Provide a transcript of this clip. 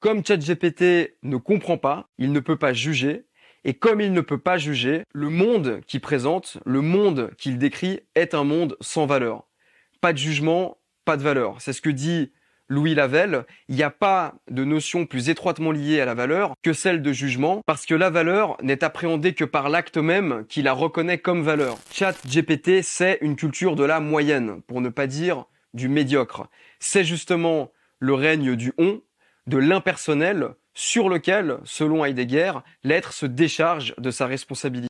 Comme ChatGPT ne comprend pas, il ne peut pas juger, et comme il ne peut pas juger, le monde qu'il présente, le monde qu'il décrit est un monde sans valeur. Pas de jugement, pas de valeur. C'est ce que dit Louis Lavelle. Il n'y a pas de notion plus étroitement liée à la valeur que celle de jugement, parce que la valeur n'est appréhendée que par l'acte même qui la reconnaît comme valeur. ChatGPT, c'est une culture de la moyenne, pour ne pas dire du médiocre. C'est justement le règne du on, de l'impersonnel, sur lequel, selon Heidegger, l'être se décharge de sa responsabilité.